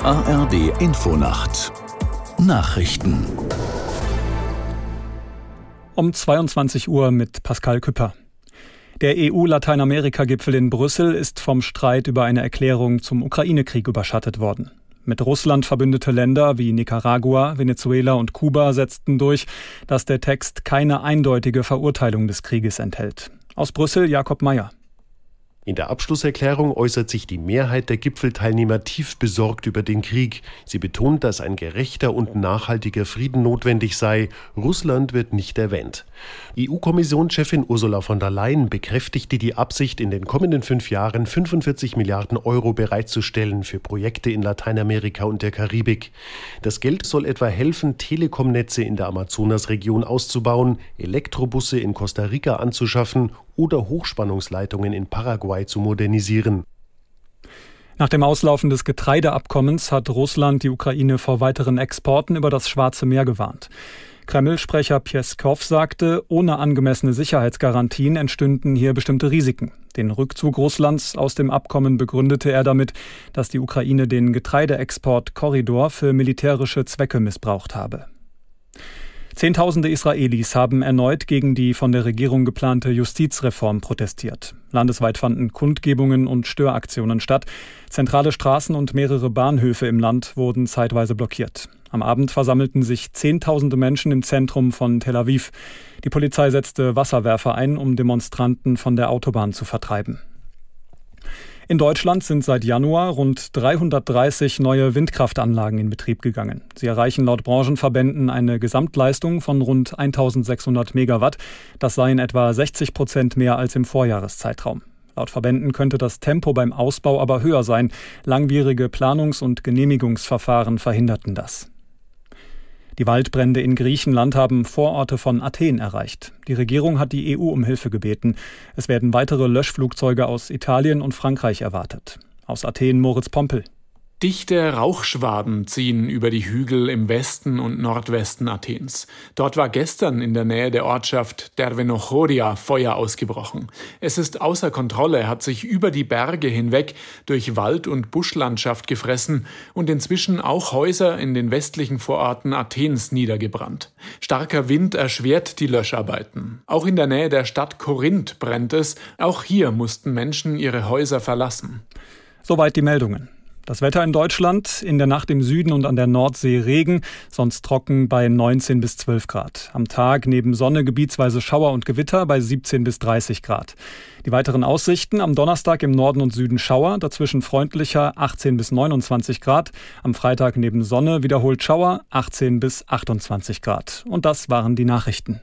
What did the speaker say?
ARD Infonacht Nachrichten um 22 Uhr mit Pascal Küpper. Der EU-Lateinamerika-Gipfel in Brüssel ist vom Streit über eine Erklärung zum Ukraine-Krieg überschattet worden. Mit Russland verbündete Länder wie Nicaragua, Venezuela und Kuba setzten durch, dass der Text keine eindeutige Verurteilung des Krieges enthält. Aus Brüssel Jakob Mayer. In der Abschlusserklärung äußert sich die Mehrheit der Gipfelteilnehmer tief besorgt über den Krieg. Sie betont, dass ein gerechter und nachhaltiger Frieden notwendig sei. Russland wird nicht erwähnt. EU-Kommissionschefin Ursula von der Leyen bekräftigte die Absicht, in den kommenden fünf Jahren 45 Milliarden Euro bereitzustellen für Projekte in Lateinamerika und der Karibik. Das Geld soll etwa helfen, Telekomnetze in der Amazonasregion auszubauen, Elektrobusse in Costa Rica anzuschaffen oder Hochspannungsleitungen in Paraguay zu modernisieren. Nach dem Auslaufen des Getreideabkommens hat Russland die Ukraine vor weiteren Exporten über das Schwarze Meer gewarnt. Kreml-Sprecher Pieskow sagte, ohne angemessene Sicherheitsgarantien entstünden hier bestimmte Risiken. Den Rückzug Russlands aus dem Abkommen begründete er damit, dass die Ukraine den Getreideexport-Korridor für militärische Zwecke missbraucht habe. Zehntausende Israelis haben erneut gegen die von der Regierung geplante Justizreform protestiert. Landesweit fanden Kundgebungen und Störaktionen statt. Zentrale Straßen und mehrere Bahnhöfe im Land wurden zeitweise blockiert. Am Abend versammelten sich Zehntausende Menschen im Zentrum von Tel Aviv. Die Polizei setzte Wasserwerfer ein, um Demonstranten von der Autobahn zu vertreiben. In Deutschland sind seit Januar rund 330 neue Windkraftanlagen in Betrieb gegangen. Sie erreichen laut Branchenverbänden eine Gesamtleistung von rund 1600 Megawatt. Das seien etwa 60 Prozent mehr als im Vorjahreszeitraum. Laut Verbänden könnte das Tempo beim Ausbau aber höher sein. Langwierige Planungs- und Genehmigungsverfahren verhinderten das. Die Waldbrände in Griechenland haben Vororte von Athen erreicht. Die Regierung hat die EU um Hilfe gebeten. Es werden weitere Löschflugzeuge aus Italien und Frankreich erwartet. Aus Athen Moritz Pompel. Dichte Rauchschwaden ziehen über die Hügel im Westen und Nordwesten Athens. Dort war gestern in der Nähe der Ortschaft Dervenochoria Feuer ausgebrochen. Es ist außer Kontrolle, hat sich über die Berge hinweg durch Wald- und Buschlandschaft gefressen und inzwischen auch Häuser in den westlichen Vororten Athens niedergebrannt. Starker Wind erschwert die Löscharbeiten. Auch in der Nähe der Stadt Korinth brennt es. Auch hier mussten Menschen ihre Häuser verlassen. Soweit die Meldungen. Das Wetter in Deutschland, in der Nacht im Süden und an der Nordsee Regen, sonst trocken bei 19 bis 12 Grad. Am Tag neben Sonne gebietsweise Schauer und Gewitter bei 17 bis 30 Grad. Die weiteren Aussichten am Donnerstag im Norden und Süden Schauer, dazwischen freundlicher 18 bis 29 Grad. Am Freitag neben Sonne wiederholt Schauer 18 bis 28 Grad. Und das waren die Nachrichten.